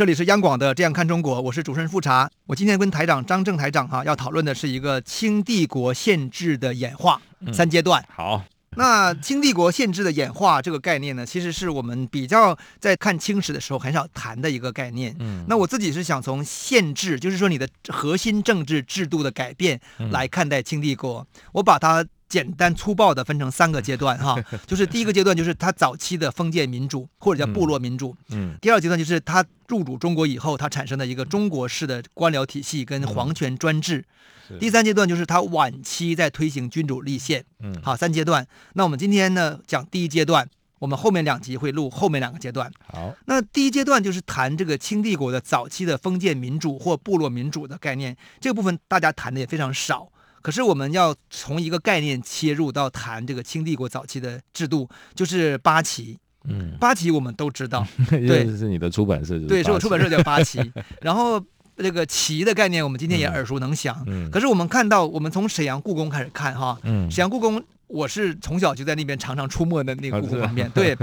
这里是央广的《这样看中国》，我是主持人富察。我今天跟台长张正台长哈、啊、要讨论的是一个清帝国宪制的演化、嗯、三阶段。好，那清帝国宪制的演化这个概念呢，其实是我们比较在看清史的时候很少谈的一个概念。嗯，那我自己是想从宪制，就是说你的核心政治制度的改变来看待清帝国。嗯、我把它。简单粗暴地分成三个阶段哈，就是第一个阶段就是他早期的封建民主或者叫部落民主，嗯，第二阶段就是他入主中国以后，他产生的一个中国式的官僚体系跟皇权专制，第三阶段就是他晚期在推行君主立宪，嗯，好，三阶段。那我们今天呢讲第一阶段，我们后面两集会录后面两个阶段。好，那第一阶段就是谈这个清帝国的早期的封建民主或部落民主的概念，这个部分大家谈的也非常少。可是我们要从一个概念切入到谈这个清帝国早期的制度，就是八旗。嗯，八旗我们都知道，对，是你的出版社，对，是我出版社叫八旗。然后这个旗的概念，我们今天也耳熟能详。嗯，可是我们看到，我们从沈阳故宫开始看哈，嗯，沈阳故宫，我是从小就在那边常常出没的那个故宫旁边，对。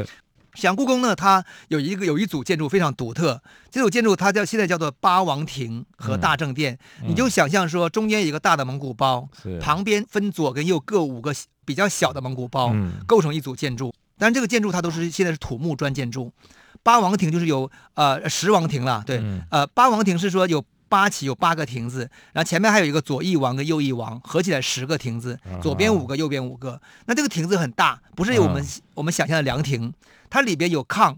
沈阳故宫呢，它有一个有一组建筑非常独特，这组建筑它叫现在叫做八王亭和大正殿。嗯、你就想象说，中间有一个大的蒙古包，是旁边分左跟右各五个比较小的蒙古包，嗯、构成一组建筑。但是这个建筑它都是现在是土木砖建筑。八王亭就是有呃十王亭了，对，嗯、呃八王亭是说有八起有八个亭子，然后前面还有一个左翼王跟右翼王，合起来十个亭子，左边五个，右边五个。那这个亭子很大，不是有我们、啊、我们想象的凉亭。它里边有炕，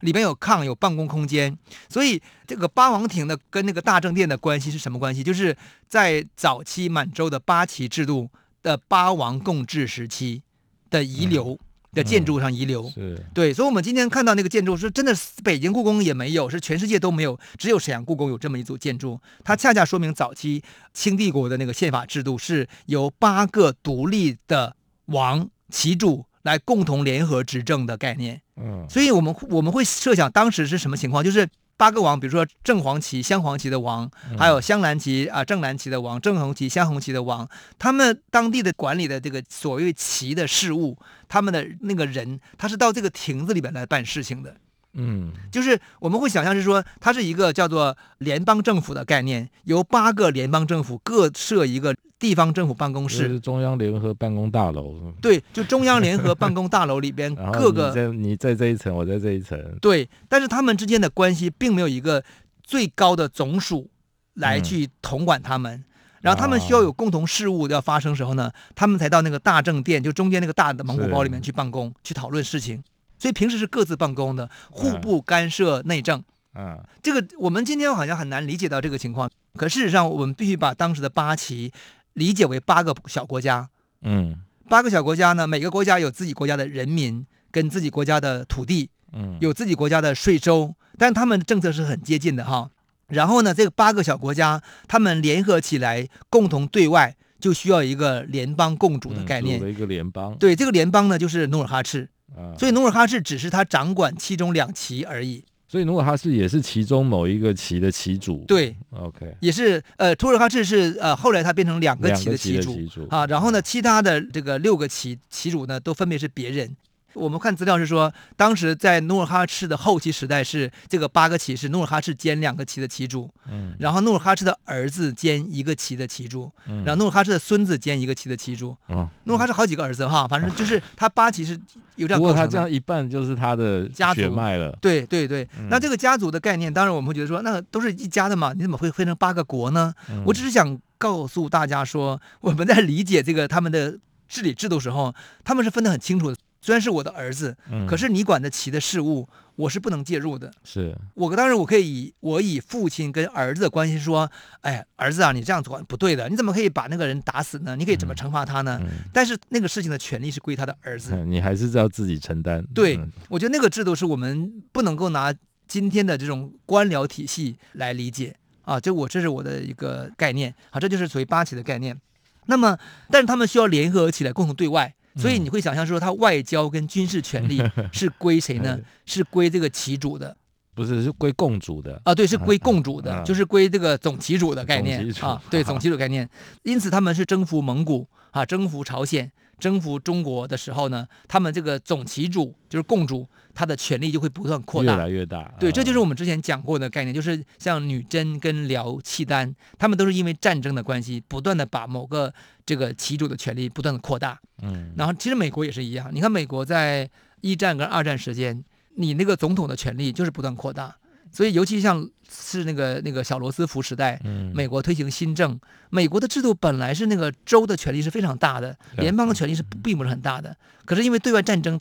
里边有炕，有办公空间，所以这个八王亭的跟那个大正殿的关系是什么关系？就是在早期满洲的八旗制度的八王共治时期的遗留的建筑上遗留。嗯嗯、是，对，所以我们今天看到那个建筑是真的，北京故宫也没有，是全世界都没有，只有沈阳故宫有这么一组建筑。它恰恰说明早期清帝国的那个宪法制度是由八个独立的王旗主。来共同联合执政的概念，嗯，所以我们我们会设想当时是什么情况？就是八个王，比如说正黄旗、镶黄旗的王，还有镶蓝旗啊、正蓝旗的王，正红旗、镶红旗的王，他们当地的管理的这个所谓旗的事务，他们的那个人，他是到这个亭子里边来办事情的，嗯，就是我们会想象是说，它是一个叫做联邦政府的概念，由八个联邦政府各设一个。地方政府办公室，是中央联合办公大楼。对，就中央联合办公大楼里边 各个，你在你在这一层，我在这一层。对，但是他们之间的关系并没有一个最高的总署来去统管他们，嗯、然后他们需要有共同事务要发生时候呢，他们才到那个大政殿，就中间那个大的蒙古包里面去办公，去讨论事情。所以平时是各自办公的，互不干涉内政。嗯，嗯这个我们今天好像很难理解到这个情况，可事实上我们必须把当时的八旗。理解为八个小国家，嗯，八个小国家呢，每个国家有自己国家的人民跟自己国家的土地，嗯，有自己国家的税收，但他们的政策是很接近的哈。然后呢，这个八个小国家他们联合起来共同对外，就需要一个联邦共主的概念，嗯、一个联邦。对，这个联邦呢就是努尔哈赤，啊、所以努尔哈赤只是他掌管其中两旗而已。所以努尔哈赤也是其中某一个旗的旗主，对，OK，也是呃，努尔哈赤是呃，后来他变成两个旗的旗主，旗主。啊，然后呢，其他的这个六个旗旗主呢，都分别是别人。我们看资料是说，当时在努尔哈赤的后期时代是这个八个旗是努尔哈赤兼两个旗的旗主，嗯，然后努尔哈赤的儿子兼一个旗的旗主，嗯，然后努尔哈赤的孙子兼一个旗的旗主，嗯，努尔哈赤好几个儿子哈，反正就是他八旗是有这样。不过他这样一半就是他的家族。血脉了，对对对。那这个家族的概念，当然我们会觉得说，那都是一家的嘛，你怎么会分成八个国呢？嗯，我只是想告诉大家说，我们在理解这个他们的治理制度时候，他们是分得很清楚的。虽然是我的儿子，嗯、可是你管得起的事物，我是不能介入的。是我当然我可以以我以父亲跟儿子的关系说，哎，儿子啊，你这样做不对的，你怎么可以把那个人打死呢？你可以怎么惩罚他呢？嗯嗯、但是那个事情的权利是归他的儿子，你还是要自己承担。对，嗯、我觉得那个制度是我们不能够拿今天的这种官僚体系来理解。啊，这我这是我的一个概念啊，这就是属于八旗的概念。那么，但是他们需要联合起来共同对外，所以你会想象说，他外交跟军事权力 是归谁呢？是归这个旗主的。不是，是归共主的啊，对，是归共主的，啊、就是归这个总旗主的概念啊，对，总旗主概念。因此，他们是征服蒙古啊，征服朝鲜、征服中国的时候呢，他们这个总旗主就是共主，他的权力就会不断扩大，越来越大。对，这就是我们之前讲过的概念，就是像女真跟辽、契丹，他们都是因为战争的关系，不断的把某个这个旗主的权力不断的扩大。嗯，然后其实美国也是一样，你看美国在一战跟二战时间。你那个总统的权力就是不断扩大，所以尤其像是那个那个小罗斯福时代，美国推行新政，美国的制度本来是那个州的权力是非常大的，联邦的权力是并不是很大的，可是因为对外战争，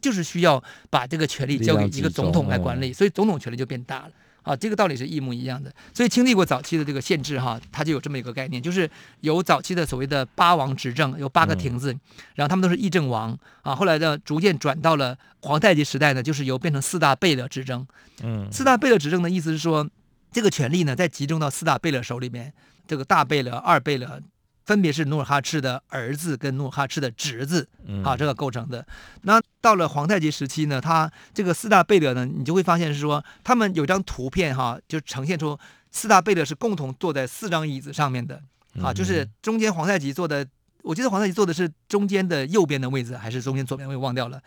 就是需要把这个权力交给一个总统来管理，所以总统权力就变大了。啊，这个道理是一模一样的。所以经历过早期的这个限制哈，它就有这么一个概念，就是有早期的所谓的八王执政，有八个亭子，嗯、然后他们都是议政王啊。后来呢，逐渐转到了皇太极时代呢，就是由变成四大贝勒执政。嗯，四大贝勒执政的意思是说，这个权力呢，在集中到四大贝勒手里面，这个大贝勒、二贝勒。分别是努尔哈赤的儿子跟努尔哈赤的侄子，啊，这个构成的。那到了皇太极时期呢，他这个四大贝勒呢，你就会发现是说，他们有张图片哈，就呈现出四大贝勒是共同坐在四张椅子上面的，啊，就是中间皇太极坐的，我记得皇太极坐的是中间的右边的位置，还是中间左边，我也忘掉了。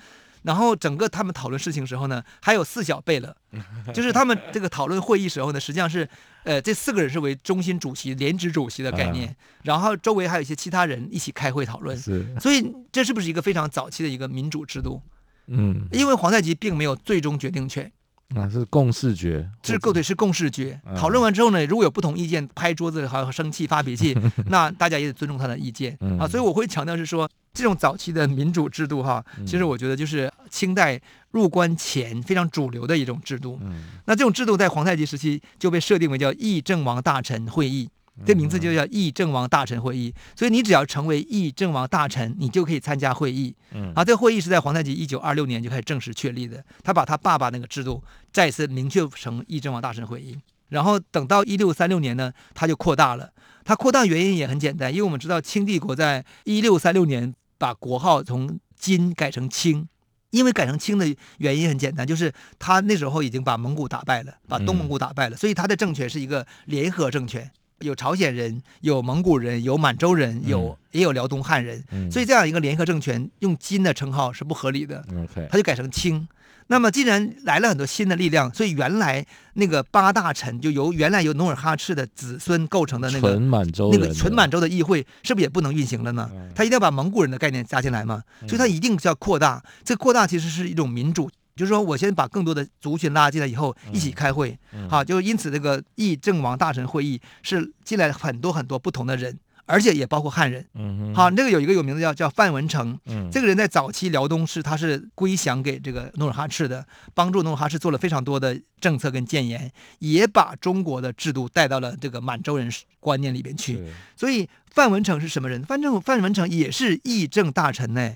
然后整个他们讨论事情时候呢，还有四小贝勒，就是他们这个讨论会议时候呢，实际上是，呃，这四个人是为中心主席、联职主席的概念，然后周围还有一些其他人一起开会讨论。是，所以这是不是一个非常早期的一个民主制度？嗯，因为皇太极并没有最终决定权。那、啊、是共视觉，是够对，是共识决。讨论完之后呢，如果有不同意见，拍桌子还有生气发脾气，那大家也得尊重他的意见啊。所以我会强调是说，这种早期的民主制度哈，其实我觉得就是清代入关前非常主流的一种制度。那这种制度在皇太极时期就被设定为叫议政王大臣会议。这名字就叫议政王大臣会议，所以你只要成为议政王大臣，你就可以参加会议。嗯，啊，这个会议是在皇太极一九二六年就开始正式确立的，他把他爸爸那个制度再次明确成议政王大臣会议。然后等到一六三六年呢，他就扩大了。他扩大原因也很简单，因为我们知道清帝国在一六三六年把国号从金改成清，因为改成清的原因很简单，就是他那时候已经把蒙古打败了，把东蒙古打败了，所以他的政权是一个联合政权。有朝鲜人，有蒙古人，有满洲人，有、嗯、也有辽东汉人，嗯、所以这样一个联合政权用金的称号是不合理的，他、嗯、就改成清。那么既然来了很多新的力量，所以原来那个八大臣就由原来由努尔哈赤的子孙构成的那个纯满洲那个纯满洲的议会，是不是也不能运行了呢？他一定要把蒙古人的概念加进来嘛，所以他一定是要扩大。这扩大其实是一种民主。就是说，我先把更多的族群拉进来以后，一起开会，好，就因此这个议政王大臣会议是进来很多很多不同的人，而且也包括汉人。好，那个有一个有名字叫叫范文成，嗯，这个人在早期辽东是他是归降给这个努尔哈赤的，帮助努尔哈赤做了非常多的政策跟建言，也把中国的制度带到了这个满洲人观念里边去。所以范文成是什么人？范正范文成也是议政大臣呢。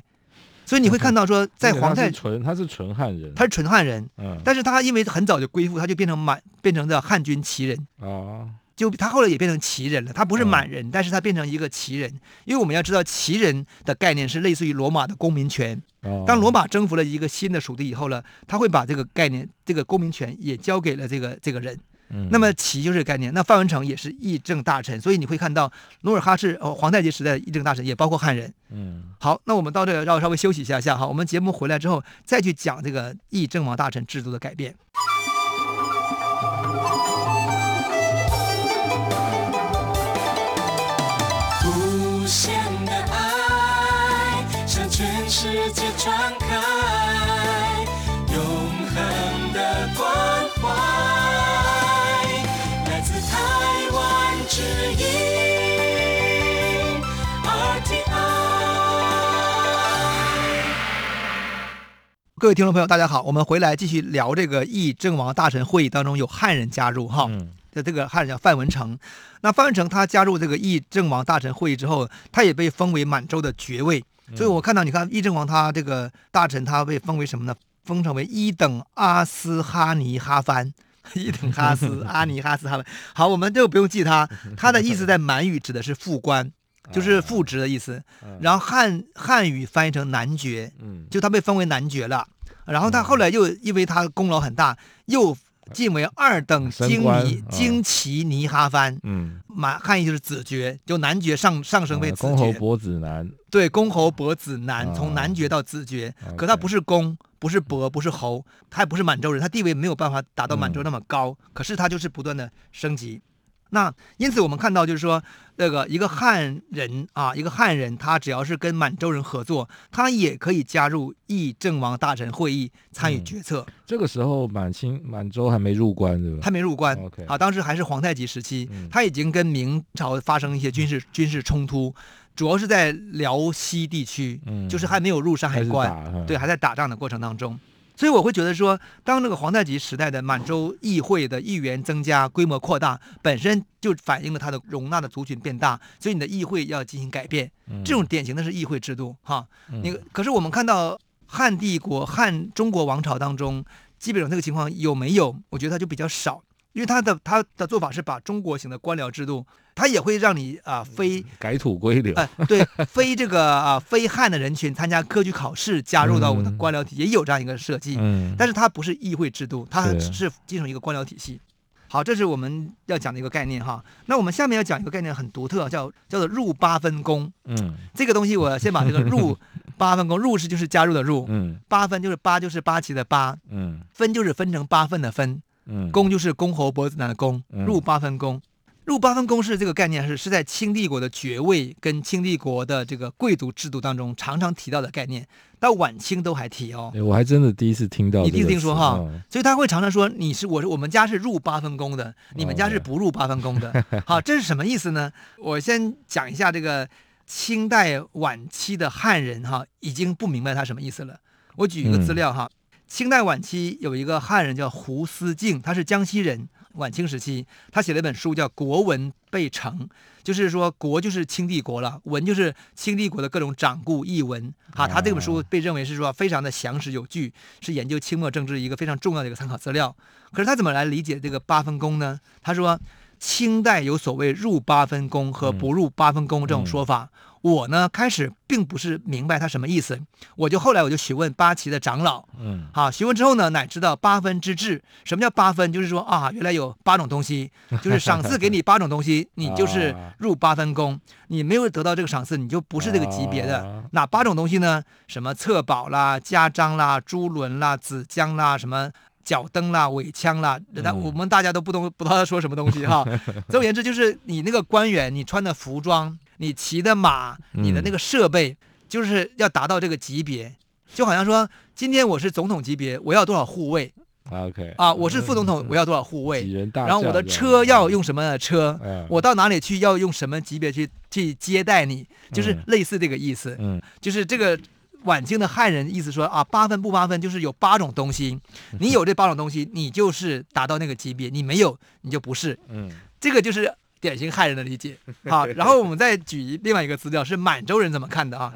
所以你会看到说，在皇太极，他是纯汉人，他是纯汉人，嗯，但是他因为很早就归附，他就变成满，变成了汉军旗人。啊，就他后来也变成旗人了，他不是满人，但是他变成一个旗人，因为我们要知道旗人的概念是类似于罗马的公民权，当罗马征服了一个新的属地以后呢，他会把这个概念，这个公民权也交给了这个这个人。嗯、那么旗就是概念，那范文成也是议政大臣，所以你会看到努尔哈赤哦，皇太极时代的议政大臣也包括汉人。嗯，好，那我们到这个要稍微休息一下下哈，我们节目回来之后再去讲这个议政王大臣制度的改变。无限的爱向全世界传开，各位听众朋友，大家好，我们回来继续聊这个议政王大臣会议当中有汉人加入哈，的、嗯、这个汉人叫范文成。那范文成他加入这个议政王大臣会议之后，他也被封为满洲的爵位。所以我看到你看议政王他这个大臣他被封为什么呢？封成为一等阿斯哈尼哈番。一等哈斯、阿尼哈斯哈番。好，我们就不用记他，他的意思在满语指的是副官，就是副职的意思。然后汉汉语翻译成男爵，就他被封为男爵了。然后他后来又因为他功劳很大，又晋为二等经尼经奇尼哈番。嗯，满汉译就是子爵，就男爵上上升为子爵。公侯伯子男。对，公侯伯子男，从男爵到子爵，可他不是公，不是伯，不是侯，他也不是满洲人，他地位没有办法达到满洲那么高，可是他就是不断的升级。那因此我们看到，就是说，那个一个汉人啊，一个汉人，他只要是跟满洲人合作，他也可以加入议政王大臣会议参与决策。嗯、这个时候满清满洲还没入关，对吧？还没入关。Okay. 啊，当时还是皇太极时期，他已经跟明朝发生一些军事军事冲突，主要是在辽西地区，嗯、就是还没有入山海关，对，还在打仗的过程当中。所以我会觉得说，当这个皇太极时代的满洲议会的议员增加、规模扩大，本身就反映了它的容纳的族群变大，所以你的议会要进行改变。这种典型的是议会制度，哈。那个可是我们看到汉帝国、汉中国王朝当中，基本上这个情况有没有？我觉得它就比较少。因为他的他的做法是把中国型的官僚制度，他也会让你啊、呃、非改土归流，呃对，非这个啊、呃、非汉的人群参加科举考试，加入到我的官僚体，嗯、也有这样一个设计，嗯，但是它不是议会制度，它是进入一个官僚体系。好，这是我们要讲的一个概念哈。那我们下面要讲一个概念很独特，叫叫做入八分公，嗯，这个东西我先把这个入 八分公，入是就是加入的入，嗯，八分就是八就是八旗的八，嗯，分就是分成八份的分。嗯，公就是公侯伯子男的公，入八分公，入八分公是这个概念是是在清帝国的爵位跟清帝国的这个贵族制度当中常常提到的概念，到晚清都还提哦。我还真的第一次听到，你第一次听说哈，哦、所以他会常常说你是我是我们家是入八分公的，你们家是不入八分公的。哦、好，这是什么意思呢？我先讲一下这个清代晚期的汉人哈，已经不明白他什么意思了。我举一个资料哈。嗯清代晚期有一个汉人叫胡思敬，他是江西人。晚清时期，他写了一本书叫《国文备成》，就是说国就是清帝国了，文就是清帝国的各种掌故译文。哈，他这本书被认为是说非常的详实有据，是研究清末政治一个非常重要的一个参考资料。可是他怎么来理解这个八分公呢？他说。清代有所谓入八分公和不入八分公这种说法，我呢开始并不是明白他什么意思，我就后来我就询问八旗的长老，嗯，好，询问之后呢，乃知道八分之制。什么叫八分？就是说啊，原来有八种东西，就是赏赐给你八种东西，你就是入八分宫，你没有得到这个赏赐，你就不是这个级别的。哪八种东西呢？什么册宝啦、家章啦、珠轮啦、子江啦，什么？脚蹬啦，尾枪啦，那我们大家都不懂，不知道他说什么东西哈。总而言之，就是你那个官员，你穿的服装，你骑的马，你的那个设备，就是要达到这个级别。就好像说，今天我是总统级别，我要多少护卫？OK 啊，我是副总统，我要多少护卫？然后我的车要用什么车？我到哪里去要用什么级别去去接待你？就是类似这个意思。嗯，就是这个。晚清的汉人意思说啊，八分不八分，就是有八种东西，你有这八种东西，你就是达到那个级别；你没有，你就不是。嗯，这个就是典型汉人的理解。好，然后我们再举另外一个资料，是满洲人怎么看的啊？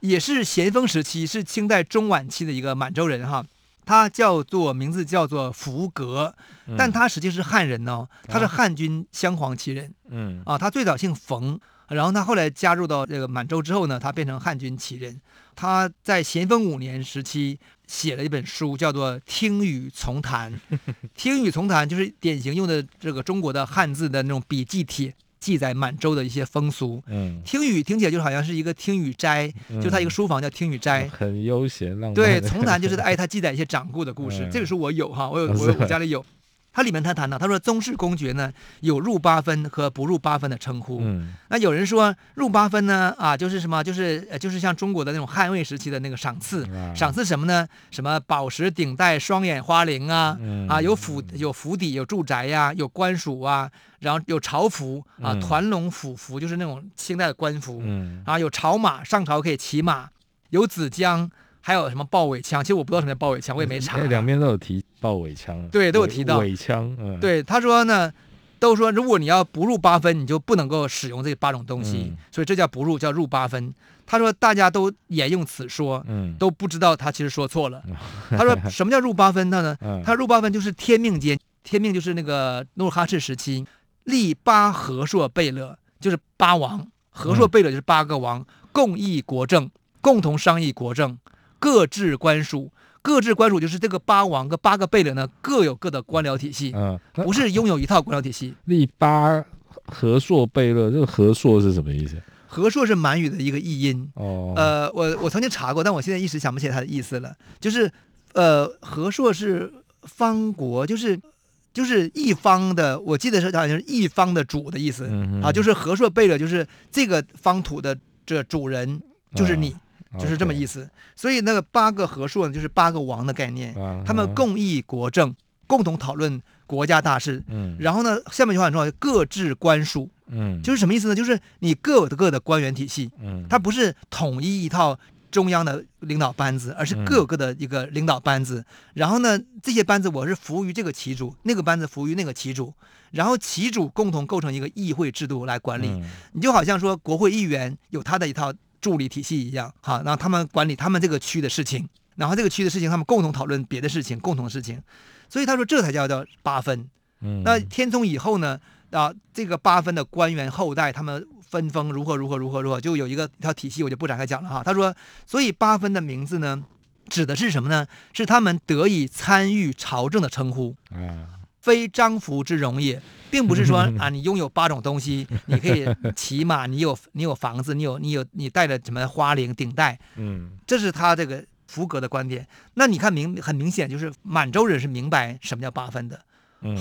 也是咸丰时期，是清代中晚期的一个满洲人哈，他叫做名字叫做福格，但他实际是汉人哦，他是汉军镶黄旗人。嗯，啊，他最早姓冯。然后他后来加入到这个满洲之后呢，他变成汉军旗人。他在咸丰五年时期写了一本书，叫做《听雨从谈》。听雨从谈就是典型用的这个中国的汉字的那种笔记帖，记载满洲的一些风俗。嗯，听雨听起来就好像是一个听雨斋，嗯、就他一个书房叫听雨斋，很悠闲浪漫。对，从谈就是哎，他记载一些掌故的故事。嗯、这个书我有哈，我有我有我家里有。他里面他谈到，他说宗室公爵呢有入八分和不入八分的称呼。嗯，那有人说入八分呢啊，就是什么，就是呃，就是像中国的那种汉魏时期的那个赏赐，啊、赏赐什么呢？什么宝石顶戴、双眼花翎啊，嗯、啊有府有府邸有住宅呀、啊，有官署啊，然后有朝服啊，团龙府服就是那种清代的官服。嗯，啊有朝马上朝可以骑马，有子浆。还有什么豹尾枪？其实我不知道什么叫豹尾枪，我也没查。两边都有提豹尾枪，对，都有提到尾枪。嗯，对，他说呢，都说如果你要不入八分，你就不能够使用这八种东西，嗯、所以这叫不入，叫入八分。他说大家都沿用此说，嗯，都不知道他其实说错了。他说什么叫入八分呢？嗯、他入八分就是天命间，天命就是那个努尔哈赤时期，立八和硕贝勒，就是八王，和硕贝勒就是八个王，嗯、共议国政，共同商议国政，各置官署。各置官署就是这个八王跟八个贝勒呢，各有各的官僚体系，嗯，不是拥有一套官僚体系。立八和硕贝勒，这个和硕是什么意思？和硕是满语的一个译音。哦，呃，我我曾经查过，但我现在一时想不起来它的意思了。就是，呃，和硕是方国，就是就是一方的，我记得是好像是一方的主的意思、嗯、啊，就是和硕贝勒，就是这个方土的这主人就是你。哦就是这么意思，所以那个八个和硕呢，就是八个王的概念，他们共议国政，共同讨论国家大事。嗯，然后呢，下面一句话很重要，各置官署。嗯，就是什么意思呢？就是你各有各的官员体系。嗯，它不是统一一套中央的领导班子，而是各有各的一个领导班子。然后呢，这些班子我是服务于这个旗主，那个班子服务于那个旗主，然后旗主共同构成一个议会制度来管理。你就好像说，国会议员有他的一套。助理体系一样，哈，然后他们管理他们这个区的事情，然后这个区的事情他们共同讨论别的事情，共同的事情，所以他说这才叫叫八分。嗯，那天聪以后呢，啊，这个八分的官员后代他们分封如何如何如何如何，就有一个一套体系，我就不展开讲了哈。他说，所以八分的名字呢，指的是什么呢？是他们得以参与朝政的称呼。嗯。非张服之容也，并不是说 啊，你拥有八种东西，你可以骑马，你有你有房子，你有你有你带着什么花翎顶戴，嗯，这是他这个福格的观点。那你看明很明显，就是满洲人是明白什么叫八分的，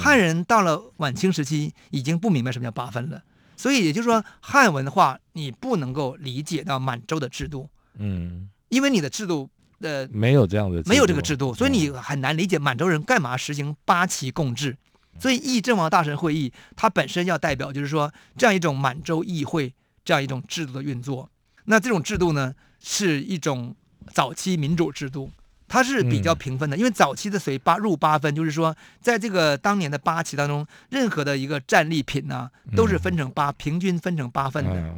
汉人到了晚清时期已经不明白什么叫八分了。所以也就是说，汉文化你不能够理解到满洲的制度，嗯，因为你的制度。呃，没有这样的，没有这个制度，所以你很难理解满洲人干嘛实行八旗共治。所以议政王大臣会议，它本身要代表就是说这样一种满洲议会这样一种制度的运作。那这种制度呢，是一种早期民主制度，它是比较平分的，因为早期的随八入八分，就是说在这个当年的八旗当中，任何的一个战利品呢、啊，都是分成八，平均分成八份的。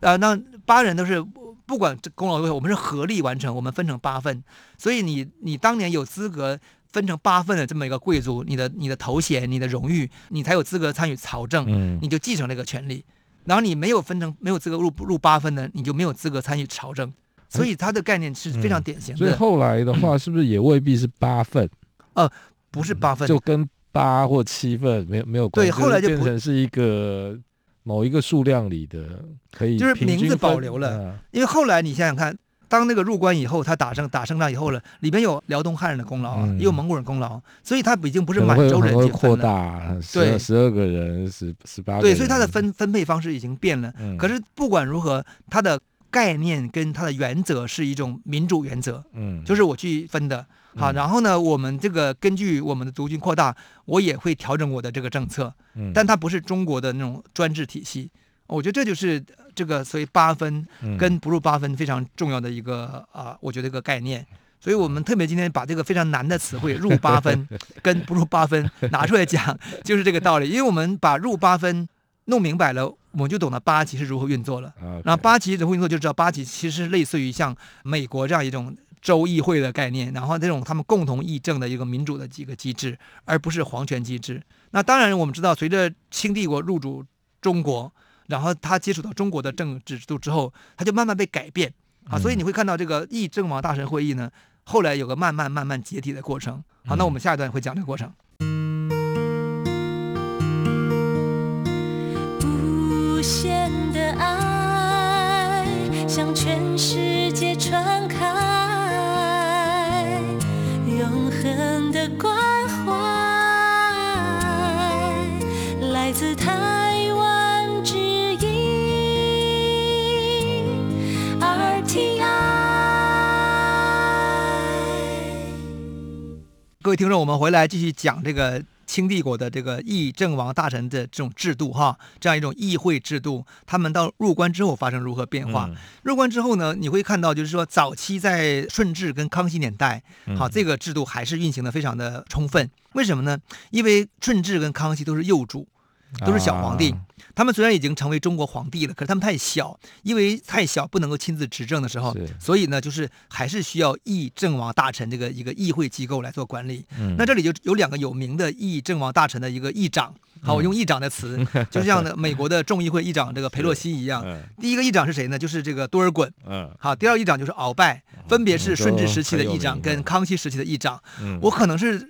呃，那八人都是。不管这功劳多少，我们是合力完成，我们分成八份，所以你你当年有资格分成八份的这么一个贵族，你的你的头衔、你的荣誉，你才有资格参与朝政，嗯，你就继承这个权利。然后你没有分成没有资格入入八分的，你就没有资格参与朝政。所以它的概念是非常典型的。嗯、所以后来的话，是不是也未必是八份？呃，不是八份，就跟八或七份没有没有关系。对，后来就变成是一个。某一个数量里的可以就是名字保留了，嗯、因为后来你想想看，当那个入关以后，他打胜打胜仗以后了，里边有辽东汉人的功劳，嗯、也有蒙古人功劳，所以他已经不是满洲人分扩大，对，十二个人十十八个人，对，所以他的分分配方式已经变了。嗯、可是不管如何，他的概念跟他的原则是一种民主原则，嗯，就是我去分的。好，然后呢，我们这个根据我们的族群扩大，我也会调整我的这个政策，嗯，但它不是中国的那种专制体系，我觉得这就是这个所谓八分跟不入八分非常重要的一个啊、呃，我觉得一个概念，所以我们特别今天把这个非常难的词汇入八分 跟不入八分拿出来讲，就是这个道理，因为我们把入八分弄明白了，我们就懂得八旗是如何运作了，然后八旗如何运作，就知道八旗其实是类似于像美国这样一种。州议会的概念，然后这种他们共同议政的一个民主的几个机制，而不是皇权机制。那当然，我们知道，随着清帝国入主中国，然后他接触到中国的政治制度之后，他就慢慢被改变啊。所以你会看到这个议政王大臣会议呢，后来有个慢慢慢慢解体的过程。好，那我们下一段会讲这个过程。无限的爱向全世界的关怀来自台湾之音 RTI。各位听众，我们回来继续讲这个。清帝国的这个议政王大臣的这种制度，哈，这样一种议会制度，他们到入关之后发生如何变化？嗯、入关之后呢，你会看到，就是说早期在顺治跟康熙年代，好，这个制度还是运行的非常的充分。为什么呢？因为顺治跟康熙都是幼主，都是小皇帝。啊他们虽然已经成为中国皇帝了，可是他们太小，因为太小不能够亲自执政的时候，所以呢，就是还是需要议政王大臣这个一个议会机构来做管理。嗯、那这里就有两个有名的议政王大臣的一个议长，好，我用议长的词，嗯、就像呢美国的众议会议长这个佩洛西一样。嗯、第一个议长是谁呢？就是这个多尔衮。嗯，好，第二个议长就是鳌拜，分别是顺治时期的议长跟康熙时期的议长。嗯、我可能是。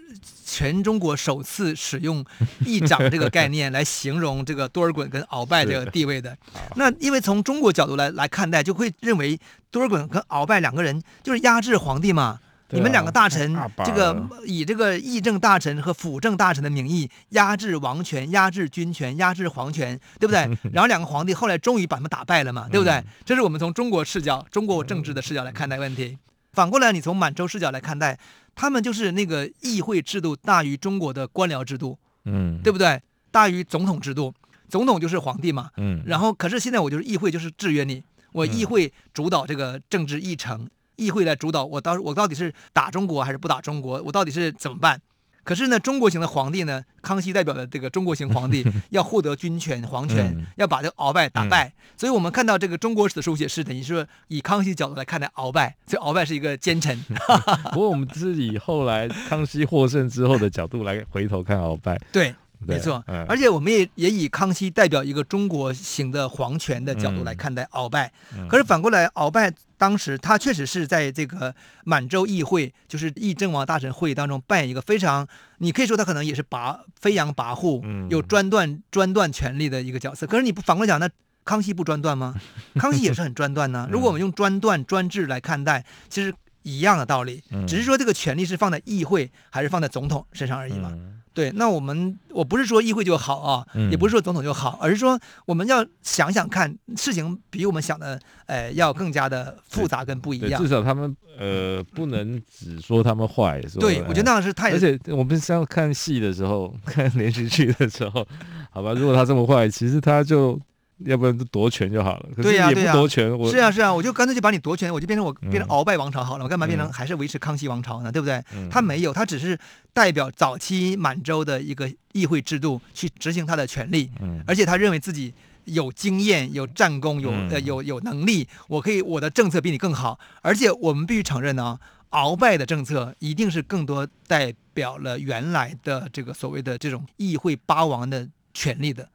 全中国首次使用议长这个概念来形容这个多尔衮跟鳌拜这个地位的，那因为从中国角度来来看待，就会认为多尔衮跟鳌拜两个人就是压制皇帝嘛。你们两个大臣，这个以这个议政大臣和辅政大臣的名义压制王权、压制军权、压制皇权，对不对？然后两个皇帝后来终于把他们打败了嘛，对不对？这是我们从中国视角、中国政治的视角来看待问题。反过来，你从满洲视角来看待。他们就是那个议会制度大于中国的官僚制度，嗯，对不对？大于总统制度，总统就是皇帝嘛，嗯。然后，可是现在我就是议会，就是制约你，我议会主导这个政治议程，议会来主导我到我到底是打中国还是不打中国，我到底是怎么办？可是呢，中国型的皇帝呢，康熙代表的这个中国型皇帝 要获得军权、皇权，嗯、要把这个鳌拜打败。嗯、所以我们看到这个中国史的书写是等于说以康熙角度来看待鳌拜，所以鳌拜是一个奸臣。不过我们是以后来康熙获胜之后的角度来回头看鳌拜。对。没错，嗯、而且我们也也以康熙代表一个中国型的皇权的角度来看待鳌拜。嗯、可是反过来，鳌拜当时他确实是在这个满洲议会，就是议政王大臣会议当中扮演一个非常，你可以说他可能也是跋飞扬跋扈，嗯、有专断专断权力的一个角色。可是你不反过来讲，那康熙不专断吗？康熙也是很专断呢。如果我们用专断专制来看待，其实一样的道理，只是说这个权力是放在议会还是放在总统身上而已嘛。嗯对，那我们我不是说议会就好啊，嗯、也不是说总统就好，而是说我们要想想看，事情比我们想的，呃，要更加的复杂跟不一样。至少他们呃不能只说他们坏，是吧？对，我觉得那样是太……而且我们像看戏的时候，看连续剧的时候，好吧，如果他这么坏，其实他就。要不然就夺权就好了。可是也不夺权，对呀，对呀，是啊，是啊，我就干脆就把你夺权，我就变成我变成鳌拜王朝好了。我干嘛变成还是维持康熙王朝呢？对不对？他没有，他只是代表早期满洲的一个议会制度去执行他的权利。而且他认为自己有经验、有战功、有呃有有能力，我可以我的政策比你更好。而且我们必须承认呢，鳌拜的政策一定是更多代表了原来的这个所谓的这种议会八王的权利的。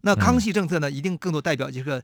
那康熙政策呢，一定更多代表就是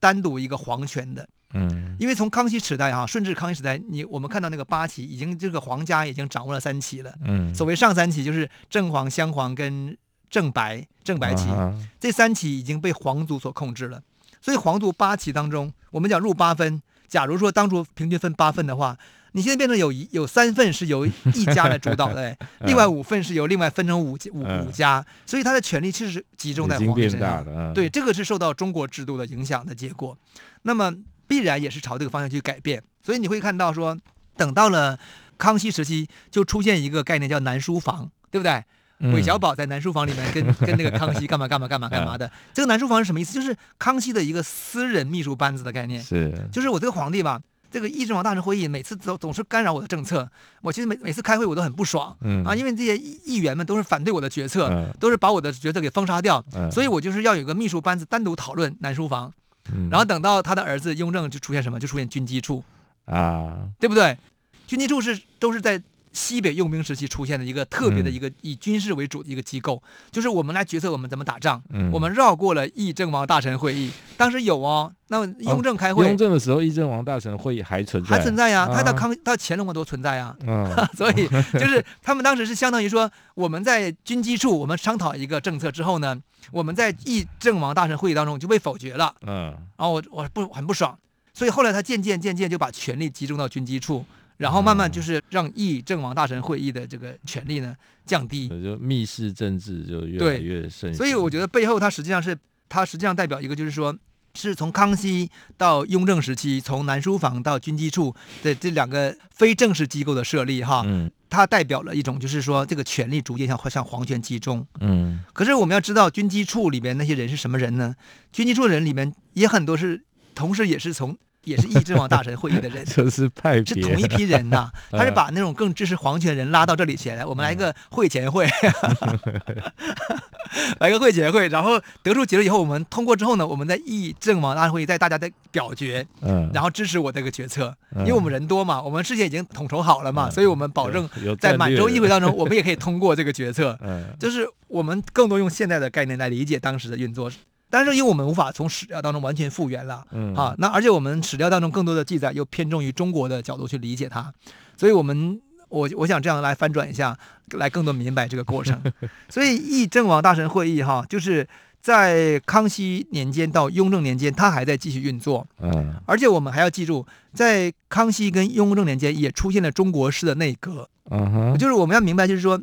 单独一个皇权的，嗯，因为从康熙时代哈，顺治康熙时代，你我们看到那个八旗已经这个皇家已经掌握了三旗了，嗯，所谓上三旗就是正黄、镶黄跟正白正白旗，啊、这三旗已经被皇族所控制了，所以皇族八旗当中，我们讲入八分，假如说当初平均分八份的话。你现在变成有一有三份是由 一家来主导的，另外五份是由另外分成五五五家，所以他的权力其实是集中在皇帝身上。对，这个是受到中国制度的影响的结果，那么必然也是朝这个方向去改变。所以你会看到说，等到了康熙时期，就出现一个概念叫南书房，对不对？韦小宝在南书房里面跟 跟那个康熙干嘛干嘛干嘛干嘛的。这个南书房是什么意思？就是康熙的一个私人秘书班子的概念。是，就是我这个皇帝吧。这个议政王大臣会议每次都总是干扰我的政策，我其实每每次开会我都很不爽，嗯啊，因为这些议员们都是反对我的决策，嗯、都是把我的决策给封杀掉，嗯、所以我就是要有个秘书班子单独讨论南书房，嗯、然后等到他的儿子雍正就出现什么，就出现军机处啊，对不对？军机处是都是在。西北用兵时期出现的一个特别的一个以军事为主的一个机构，嗯、就是我们来决策我们怎么打仗。嗯、我们绕过了议政王大臣会议，当时有哦。那雍正开会，哦、雍正的时候，议政王大臣会议还存在，还存在呀。他到康到乾隆都存在呀。嗯、所以就是他们当时是相当于说，我们在军机处我们商讨一个政策之后呢，我们在议政王大臣会议当中就被否决了。嗯，然后我我不很不爽，所以后来他渐渐渐渐就把权力集中到军机处。然后慢慢就是让议政王大臣会议的这个权力呢降低，就密室政治就越来越盛。所以我觉得背后它实际上是它实际上代表一个就是说，是从康熙到雍正时期，从南书房到军机处的这两个非正式机构的设立哈，嗯，它代表了一种就是说这个权力逐渐向向皇权集中，嗯。可是我们要知道军机处里边那些人是什么人呢？军机处的人里面也很多是同时也是从也是议政王大臣会议的人，就是派别，是同一批人呐、啊。他是把那种更支持皇权的人拉到这里前来，我们来个会前会，来个会前会，然后得出结论以后，我们通过之后呢，我们在议政王大臣会议，在大家的表决，嗯，然后支持我这个决策，因为我们人多嘛，我们事先已经统筹好了嘛，所以我们保证在满洲议会当中，我们也可以通过这个决策，嗯，就是我们更多用现在的概念来理解当时的运作。但是因为我们无法从史料当中完全复原了，嗯啊，那而且我们史料当中更多的记载又偏重于中国的角度去理解它，所以我们我我想这样来翻转一下，来更多明白这个过程。所以议政王大臣会议哈，就是在康熙年间到雍正年间，它还在继续运作，嗯，而且我们还要记住，在康熙跟雍正年间也出现了中国式的内阁，嗯哼，就是我们要明白，就是说。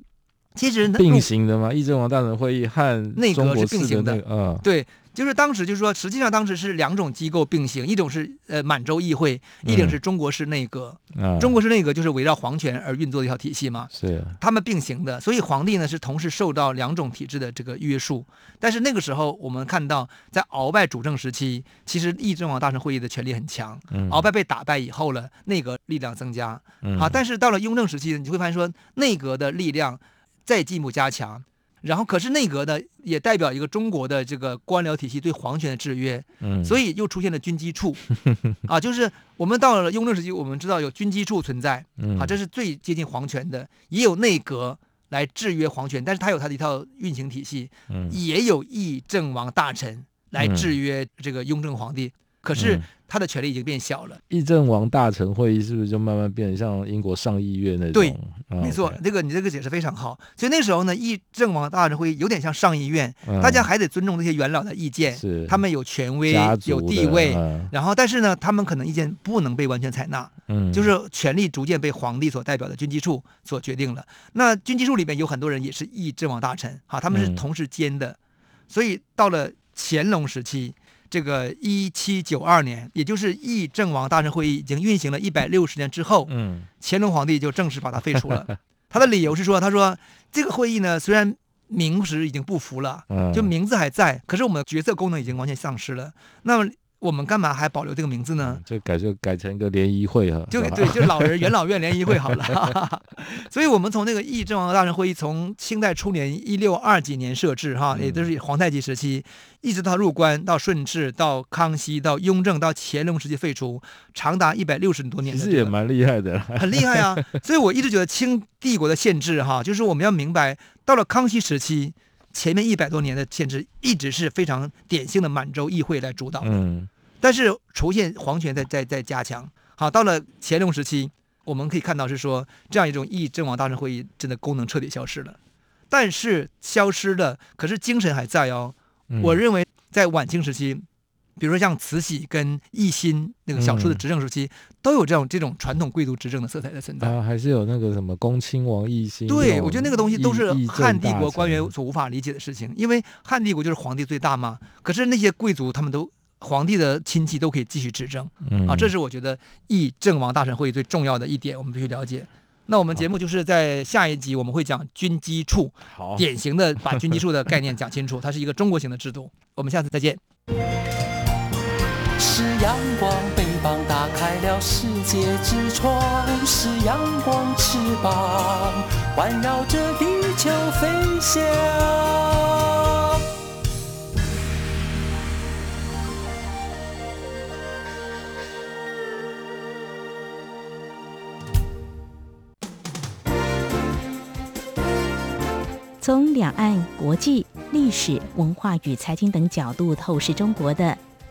其实并行的嘛，议政王大臣会议和内阁是并行的，嗯，对，就是当时就是说，实际上当时是两种机构并行，一种是呃满洲议会，一种是中国式内阁。嗯，中国式内阁就是围绕皇权而运作的一套体系嘛，是，他们并行的，所以皇帝呢是同时受到两种体制的这个约束。但是那个时候我们看到，在鳌拜主政时期，其实议政王大臣会议的权力很强。嗯，鳌拜被打败以后了，内阁力量增加。嗯，啊，但是到了雍正时期，你就会发现说内阁的力量。再进一步加强，然后可是内阁呢，也代表一个中国的这个官僚体系对皇权的制约，嗯，所以又出现了军机处，啊，就是我们到了雍正时期，我们知道有军机处存在，啊，这是最接近皇权的，也有内阁来制约皇权，但是它有它的一套运行体系，嗯，也有议政王大臣来制约这个雍正皇帝，可是。他的权力已经变小了。议政王大臣会议是不是就慢慢变得像英国上议院那种？对，没错，这个你这个解释非常好。所以那时候呢，议政王大臣会议有点像上议院，大家还得尊重这些元老的意见，是他们有权威、有地位，然后但是呢，他们可能意见不能被完全采纳，嗯，就是权力逐渐被皇帝所代表的军机处所决定了。那军机处里面有很多人也是议政王大臣，哈，他们是同时兼的，所以到了乾隆时期。这个一七九二年，也就是议政王大臣会议已经运行了一百六十年之后，嗯，乾隆皇帝就正式把它废除了。他的理由是说，他说这个会议呢，虽然名实已经不符了，就名字还在，可是我们的决策功能已经完全丧失了。那么。我们干嘛还保留这个名字呢？嗯、就改就改成一个联谊会哈，就对，就老人 元老院联谊会好了。所以，我们从那个议政王大臣会议，从清代初年一六二几年设置哈，也就是皇太极时期，一直到入关，到顺治，到康熙，到雍正，到乾隆时期废除，长达一百六十多年，其实也蛮厉害的，很厉害啊。所以我一直觉得清帝国的限制哈，就是我们要明白，到了康熙时期。前面一百多年的限制一直是非常典型的满洲议会来主导的，嗯，但是出现皇权在在在加强。好，到了乾隆时期，我们可以看到是说这样一种议政王大臣会议真的功能彻底消失了，但是消失了，可是精神还在哦。我认为在晚清时期。比如说像慈禧跟奕欣那个小说的执政时期，嗯、都有这种这种传统贵族执政的色彩在存在。啊，还是有那个什么恭亲王奕欣。对，我觉得那个东西都是汉帝国官员所无法理解的事情，因为汉帝国就是皇帝最大嘛。可是那些贵族他们都皇帝的亲戚都可以继续执政，嗯、啊，这是我觉得议政王大臣会议最重要的一点，我们必须了解。那我们节目就是在下一集我们会讲军机处，典型的把军机处的概念讲清楚，它是一个中国型的制度。我们下次再见。是阳光，翅膀打开了世界之窗；是阳光，翅膀环绕着地球飞翔。从两岸、国际、历史、文化与财经等角度透视中国的。